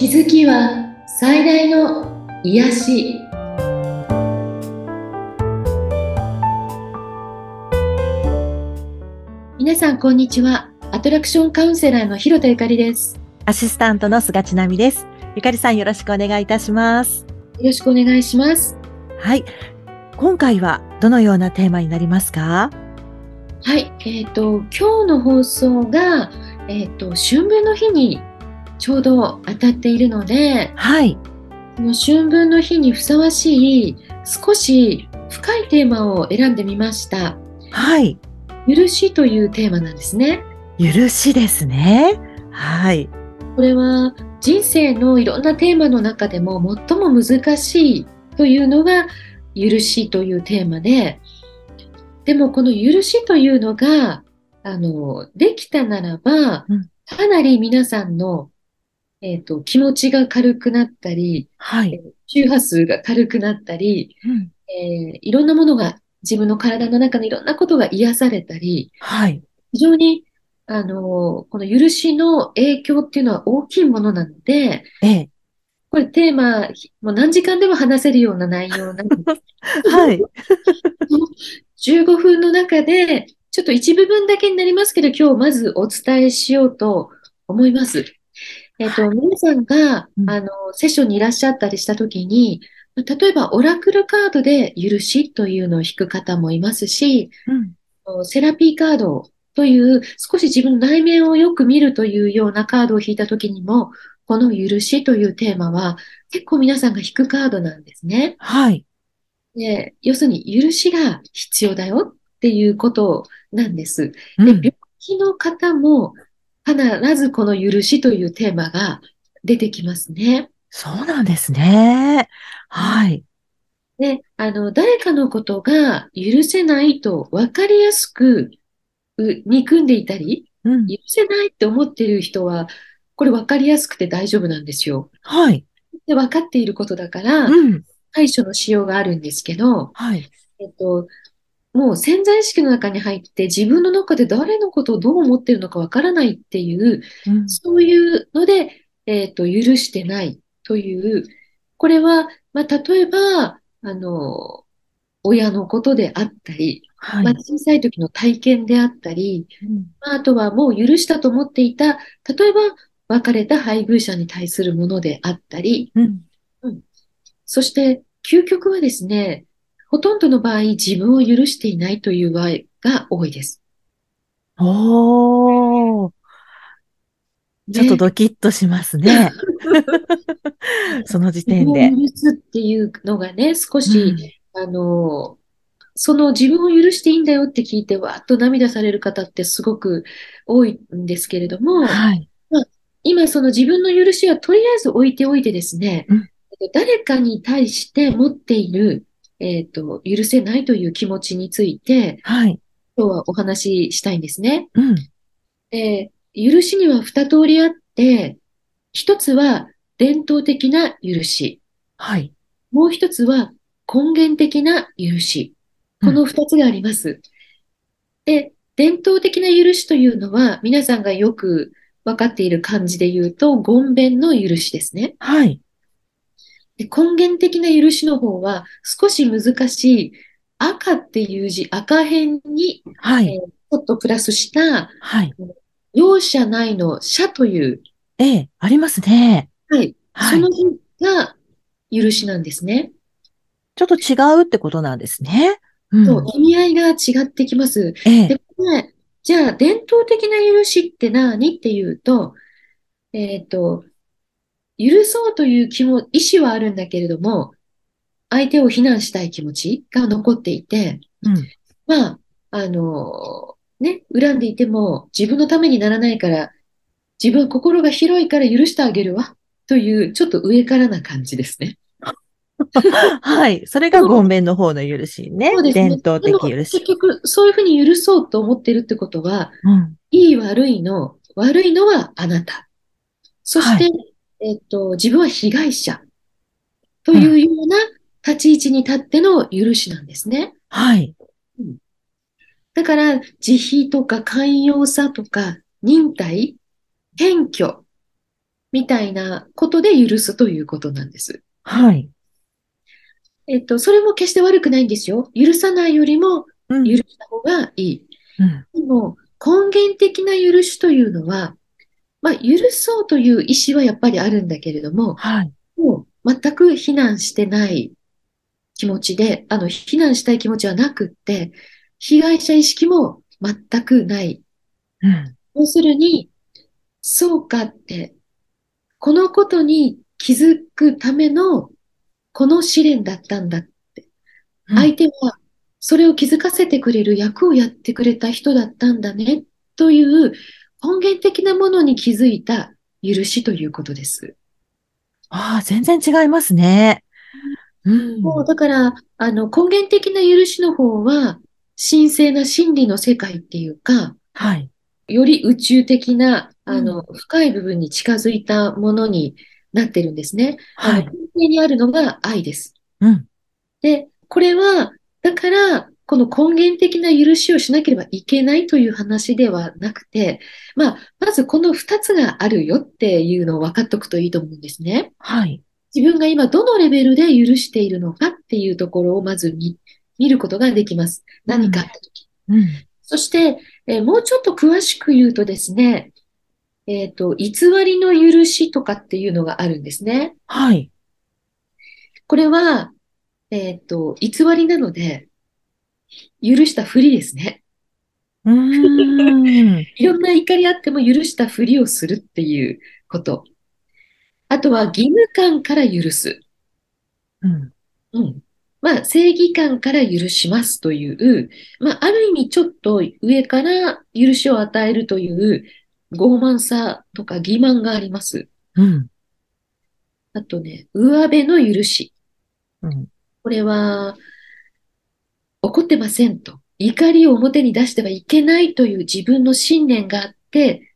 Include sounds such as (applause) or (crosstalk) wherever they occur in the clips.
気づきは最大の癒し皆さんこんにちはアトラクションカウンセラーの広田ゆかりですアシスタントの菅千奈美です。ゆかりさんよろしくお願いいたします。よろしくお願いしますはい。今回はどのようなテーマになりますか？はいえっ、と今日の放送がえっ、と春分の日にちょうど当たっているのではい。この春分の日にふさわしい少し深いテーマを選んでみましたはい。許しというテーマなんですね許しですね。はい。これは人生のいろんなテーマの中でも最も難しいというのが許しというテーマで、でもこの許しというのが、あの、できたならばうん、かなり皆さんの、えっと、気持ちが軽くなったり、はい。えー周波数が軽くなったり、うんえーいろんなものが自分の体の中のいろんなことが癒されたり、はい。非常に、あの、この許しの影響っていうのは大きいものなので、ええ。これテーマ、もう何時間でも話せるような内容なので、(laughs) はい。(laughs) 15分の中で、ちょっと一部分だけになりますけど、今日まずお伝えしようと思います。えっと、皆さんがう、んあの、セッションにいらっしゃったりしたときに、まあ例えば、オラクルカードで許しというのを引く方もいますし、うん。セラピーカードという少し自分の内面をよく見るというようなカードを引いたときにも、この許しというテーマは結構皆さんが引くカードなんですね。はい。で、要するに許しが必要だよっていうことなんです。で、うん病気の方も必ずこの許しというテーマが出てきますね。そうなんですね。はい。で、あの、誰かのことが許せないと分かりやすくう憎んでいたり、うん。許せないって思ってる人は、これ分かりやすくて大丈夫なんですよ。はい。で、分かっていることだから、うん。対処のしようがあるんですけど、はい。えっと、もう潜在意識の中に入って自分の中で誰のことをどう思ってるのか分からないっていう、うん。そういうので、えっと、許してないという、これは、まあ、例えば、あの、親のことであったり、まあ、はい。小さい時の体験であったり、うんまああとはもう許したと思っていた、例えば別れた配偶者に対するものであったり、うん。そして究極はですね、ほとんどの場合自分を許していないという場合が多いです。おー。ちょっとねドキッとしますね。(laughs) その時点で。自分を許すっていうのがね、少うし、んあの、その自分を許していいんだよって聞いて、わーっと涙される方ってすごく多いんですけれども、はい。今その自分の許しはとりあえず置いておいてですね、うんえっと誰かに対して持っている、えっと、許せないという気持ちについて、はい。今日はお話ししたいんですね。うん。で許しには二通りあって、一つは伝統的な許し、はい。もう一つは根源的な許し。この二つがあります。で、伝統的な許しというのは、皆さんがよく分かっている漢字で言うと、言弁の許しですね。はい。で根源的な許しの方は、少し難しい赤っていう字、赤辺にはい。えちょっとプラスした、はい。容赦ないの赦という、ええ、ありますね。はい、はいその。字が許しなんですね。ちょっと違うってことなんですね。うん。そう、意味合いが違ってきます。ええ。で、これ、じゃあ、伝統的な許しって何っていうと、えっと、許そうという気も、意思はあるんだけれども、相手を非難したい気持ちが残っていて、うん。まあ、あの、ね、恨んでいても自分のためにならないから、自分は心が広いから許してあげるわ、という、ちょっと上からな感じですね。(laughs) はい。それが言弁の方の許しねそう。ですね。伝統的許し。結局、そういうふうに許そうと思ってるってことは、うん。いい悪いの、悪いのはあなた。そして、はえっと、自分は被害者というような立ち位置に立っての許しなんですね。はい。だから、慈悲とか寛容さとか忍耐、謙虚、みたいなことで許すということなんです。はい。えっと、それも決して悪くないんですよ。許さないよりもうん。許した方がいい。うん。でも、根源的な許しというのは、まあ、許そうという意思はやっぱりあるんだけれども、はい。もう全く非難してない気持ちで、あの、非難したい気持ちはなくって、被害者意識も全くない。うん。要するに、そうかって、このことに気づくための、この試練だったんだ。うん相手は、それを気づかせてくれる役をやってくれた人だったんだね、という根源的なものに気づいた許しということです。ああ、全然違いますね。うん。もうだから、あの、根源的な許しの方は、神聖な真理の世界っていうか、はい。より宇宙的な、あうの、深い部分に近づいたものになってるんですね。はい。根底にあるのが愛です。うん。で、これは、だから、この根源的な許しをしなければいけないという話ではなくて、まあ、まずこの二つがあるよっていうのを分かっておくといいと思うんですね。はい。自分が今どのレベルで許しているのかっていうところをまず見、見ることができます。何かあったとき。うん。そして、えーもうちょっと詳しく言うとですね、えっと、偽りの許しとかっていうのがあるんですね。はい。これは、えっと、偽りなので、許したふりですね。うーん。(laughs) いろんな怒りあっても許したふりをするっていうこと。あとは義務感から許す。うん。うん。まあ、正義感から許しますという、まあ、ある意味ちょっと上から許しを与えるという傲慢さとか欺瞞があります。うん。あとね、上辺の許し。うん。これは、怒ってませんと。怒りを表に出してはいけないという自分の信念があって、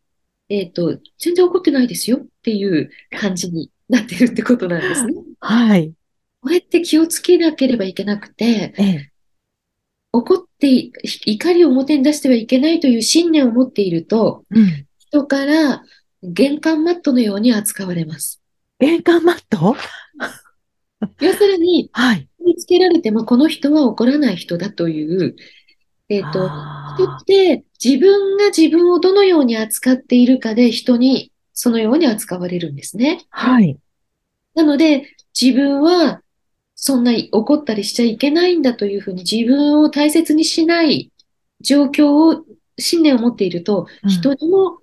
えっと、全然怒ってないですよっていう感じになってるってことなんですね。(laughs) はい。これって気をつけなければいけなくて、ええ。怒ってい、怒りを表に出してはいけないという信念を持っていると、うん。人から玄関マットのように扱われます。玄関マット？(laughs) 要するに、はい。見つけられてもこの人は怒らない人だという、えっと、人あって自分が自分をどのように扱っているかで人にそのように扱われるんですね。ーはい。なので、自分はそんな怒ったりしちゃいけないんだというふうに自分を大切にしない状況を、信念を持っていると、うん人にも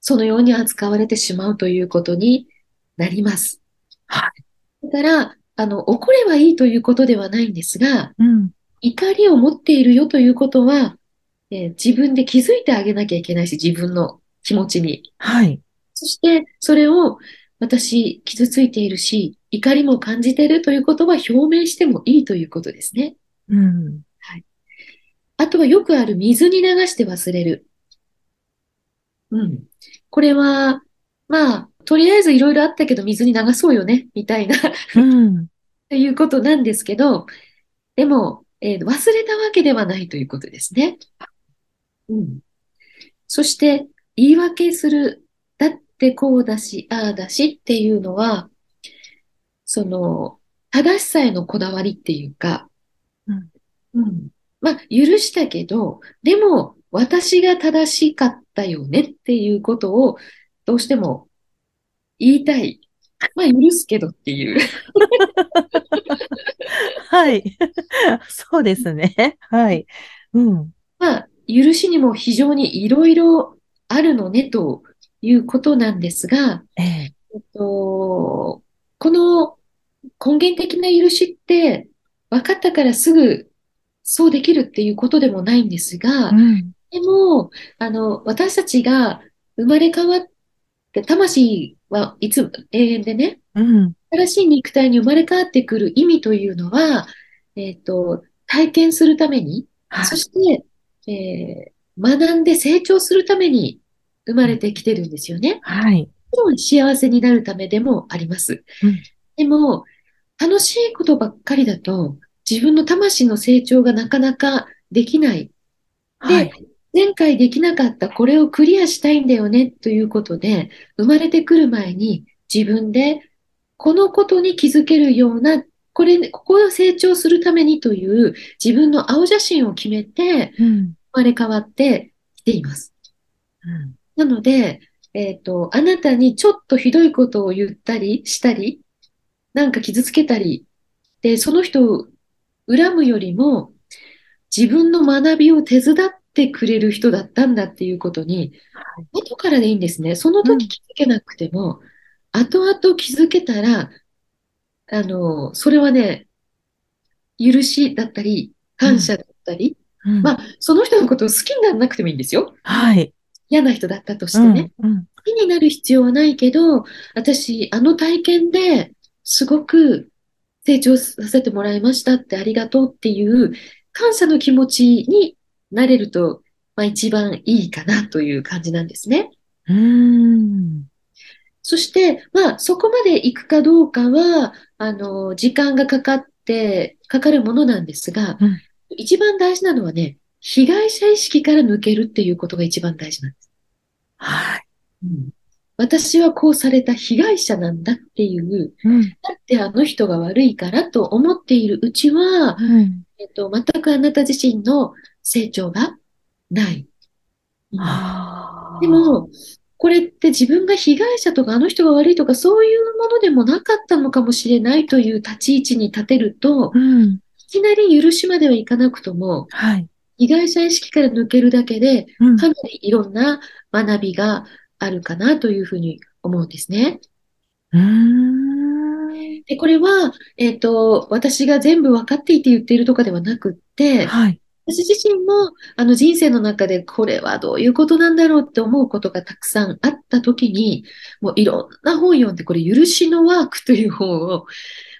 そのように扱われてしまうということになります。はだから、あの、怒ればいいということではないんですが、うん。怒りを持っているよということは、えー自分で気づいてあげなきゃいけないし、自分の気持ちに。はい。そして、それを私、傷ついているし、怒りも感じているということは表明してもいいということですね。うん。あとはよくある水に流して忘れる。うん。これは、まあ、とりあえずいろいろあったけど水に流そうよね、みたいなうん。(laughs) っていうことなんですけど、でも、えー忘れたわけではないということですね。うん。そして、言い訳する。だってこうだし、ああだしっていうのは、その、正しさへのこだわりっていうか、うんうん。まあ、許したけど、でも、私が正しかったよねっていうことを、どうしても言いたい。まあ、許すけどっていう。はい。そうですね。はい。うん。まあ、許しにも非常にいろいろあるのねということなんですが、ええ。えっと、この根源的な許しって分かったからすぐそうできるっていうことでもないんですがう、ん。でも、あの、私たちが生まれ変わって、魂はいつも永遠でね、うん。新しい肉体に生まれ変わってくる意味というのは、えっと、体験するために、はい。そして、えー学んで成長するために生まれてきてるんですよね。はい。もちろん幸せになるためでもあります。うんでも、楽しいことばっかりだと、自分の魂の成長がなかなかできない。はい。前回できなかったこれをクリアしたいんだよねということで、生まれてくる前に自分でこのことに気づけるような、これ、ここを成長するためにという自分の青写真を決めてうん。生まれ変わってきています。うん。なので、えっと、あなたにちょっとひどいことを言ったりしたり、なんか傷つけたり、で、その人を恨むよりも、自分の学びを手伝ってくれる人だったんだっていうことに、後からでいいんですね。そのうん時気づけなくても、後々気づけたら、あの、それはね、許しだったり、感謝だったり、うん。まあ、その人のことを好きにならなくてもいいんですよ。はい。嫌な人だったとしてうん。ね。うん。好きになる必要はないけど、私、あの体験ですごく成長させてもらいましたってありがとうっていう感謝の気持ちになれると、まあ一番いいかなという感じなんですね。うーん。そして、まあそこまで行くかどうかは、あの、時間がかかって、かかるものなんですがうん、一番大事なのはね、被害者意識から抜けるっていうことが一番大事なんです。はい。私はこうされた被害者なんだっていう、うん。だってあの人が悪いからと思っているうちは、うん。えっと、全くあなた自身の成長がない。でも、これって自分が被害者とかあの人が悪いとかそういうものでもなかったのかもしれないという立ち位置に立てると、うん。いきなり許しまではいかなくとも、はい。被害者意識から抜けるだけで、うん。かなりいろんな学びがあるかなというふうに思うんですね。で、これは、えっと、私が全部分かっていて言っているとかではなくって、はい。私自身も、あの人生の中でこれはどういうことなんだろうって思うことがたくさんあったときに、もういろんな本読んで、これ、許しのワークという本を、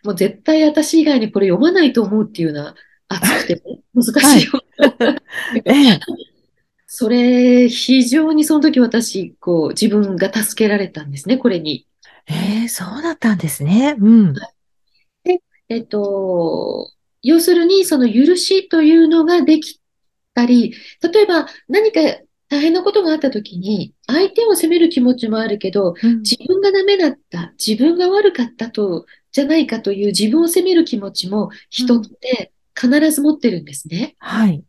もう絶対私以外にこれ読まないと思うっていうような、熱くてね難しい本。(laughs) ええ。それ、非常にその時私、こう、自分が助けられたんですね、これに。ええ、そうだったんですね。うん。えっと、要するに、その許しというのができたり、例えば何か大変なことがあった時に、相手を責める気持ちもあるけど、うん自分がダメだった、自分が悪かったと、じゃないかという自分を責める気持ちも人って必ず持ってるんですね。はい。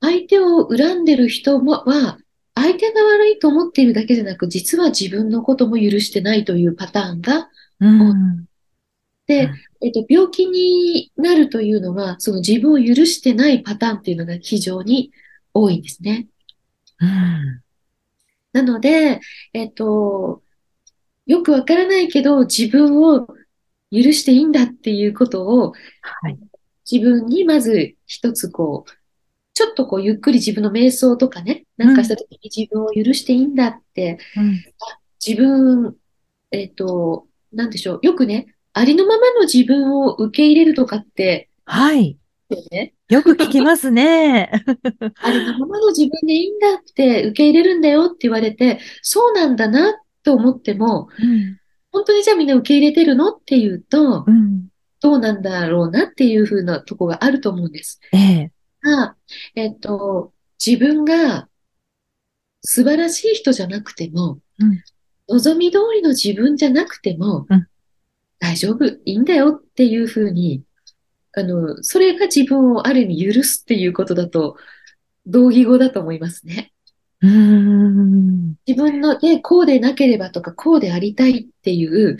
相手を恨んでる人もは、相手が悪いと思っているだけじゃなく、実は自分のことも許してないというパターンがうん。でうん、えっと、病気になるというのは、その自分を許してないパターンっていうのが非常に多いんですね。うん。なので、えっと、よくわからないけど、自分を許していいんだっていうことを、はい。自分にまず一つこう、ちょっとこう、ゆっくり自分の瞑想とかね、なんかした時に自分を許していいんだって、うん。自分、えっと、なんでしょう、よくね、ありのままの自分を受け入れるとかって、はい。ね、よく聞きますね。(laughs) ありのままの自分でいいんだって受け入れるんだよって言われて、そうなんだなと思っても、うん。本当にじゃあみんな受け入れてるのっていうとう、ん。どうなんだろうなっていうふうなとこがあると思うんですええ。が、えっと、自分が素晴らしい人じゃなくても、うん望み通りの自分じゃなくてもうん、大丈夫、いいんだよっていうふうに、あの、それが自分をある意味許すっていうことだと、同義語だと思いますね。うーん。自分ので、こうでなければとか、こうでありたいっていう、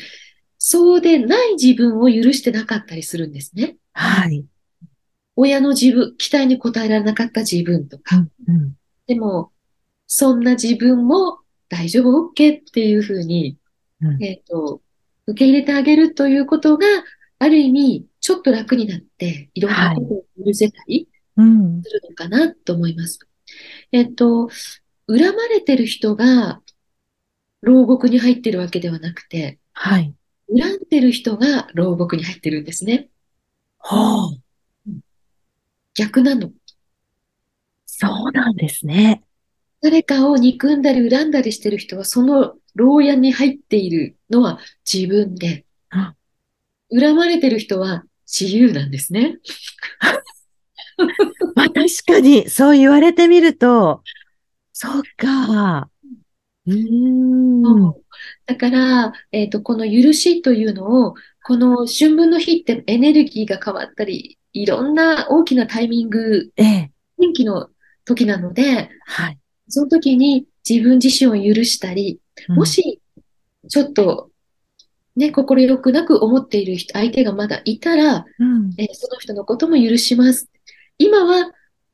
そうでない自分を許してなかったりするんですね。はい。親の自分、期待に応えられなかった自分とか。うん。うん。でも、そんな自分も大丈夫、OK っていうふうに、うんえっと、受け入れてあげるということが、ある意味、ちょっと楽になって、いろんなことを許せたりうん。するのかなと思います。えっと、恨まれてる人が牢獄に入ってるわけではなくて、はい。恨んでる人が牢獄に入ってるんですね。ほう。逆なの。そうなんですね。誰かを憎んだり恨んだりしてる人は、その牢屋に入っているのは自分で、恨まれてる人は自由なんですね。まあ確かに、そう言われてみると、そうか。うーん。だから、えっと、この許しというのを、この春分の日ってエネルギーが変わったり、いろんな大きなタイミング、ええ。天気の時なので、はい。その時に自分自身を許したり、うんも、し、ちょっと、ね、心よくなく思っている人、相手がまだいたら、うん。えーその人のことも許します。今は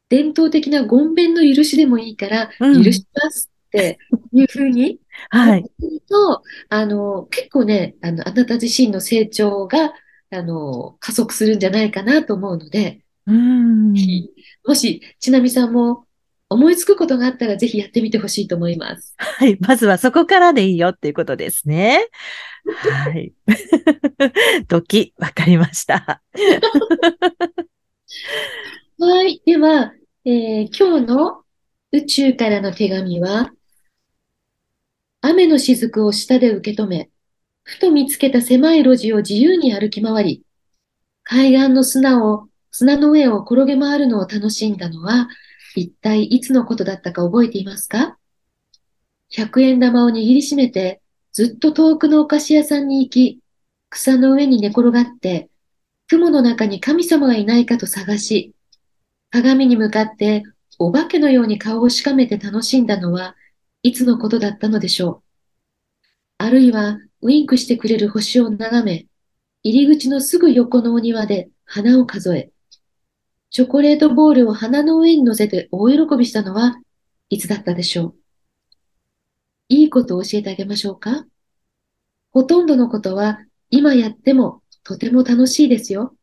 伝統的な言弁の許しでもいいから、うん許しますっていうふうに (laughs) はい。言うと、あの、結構ね、あの、あなた自身の成長が、あの、加速するんじゃないかなと思うので、うん。(laughs) もし、ちなみさんも思いつくことがあったら、ぜひやってみてほしいと思います。はい。まずはそこからでいいよっていうことですね。はい。(laughs) ドキ、わかりました。はい。では、えー今日の宇宙からの手紙は、雨の雫を舌で受け止め、ふと見つけた狭い路地を自由に歩き回り、海岸の砂を、砂の上を転げ回るのを楽しんだのは、一体いつのことだったか覚えていますか ?100 円玉を握りしめて、ずっと遠くのお菓子屋さんに行き、草の上に寝転がって、雲の中に神様がいないかと探し、鏡に向かってお化けのように顔をしかめて楽しんだのはいつのことだったのでしょう。あるいはウインクしてくれる星を眺め、入り口のすぐ横のお庭で花を数え、チョコレートボールを花の上に乗せて大喜びしたのはいつだったでしょう？いいことを教えてあげましょうか？ほとんどのことは今やってもとても楽しいですよ。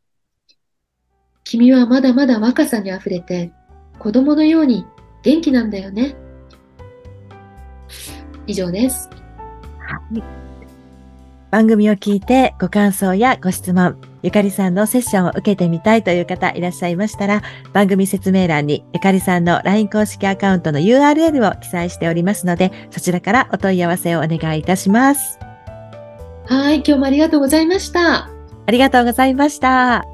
君はまだまだ若さにあふれて、子供のように元気なんだよね。以上です。番組を聞いてご感想やご質問、ゆかりさんのセッションを受けてみたいという方いらっしゃいましたら、番組説明欄にゆかりさんの LINE 公式アカウントの URL を記載しておりますので、そちらからお問い合わせをお願いいたします。はい、今日もありがとうございました。ありがとうございました。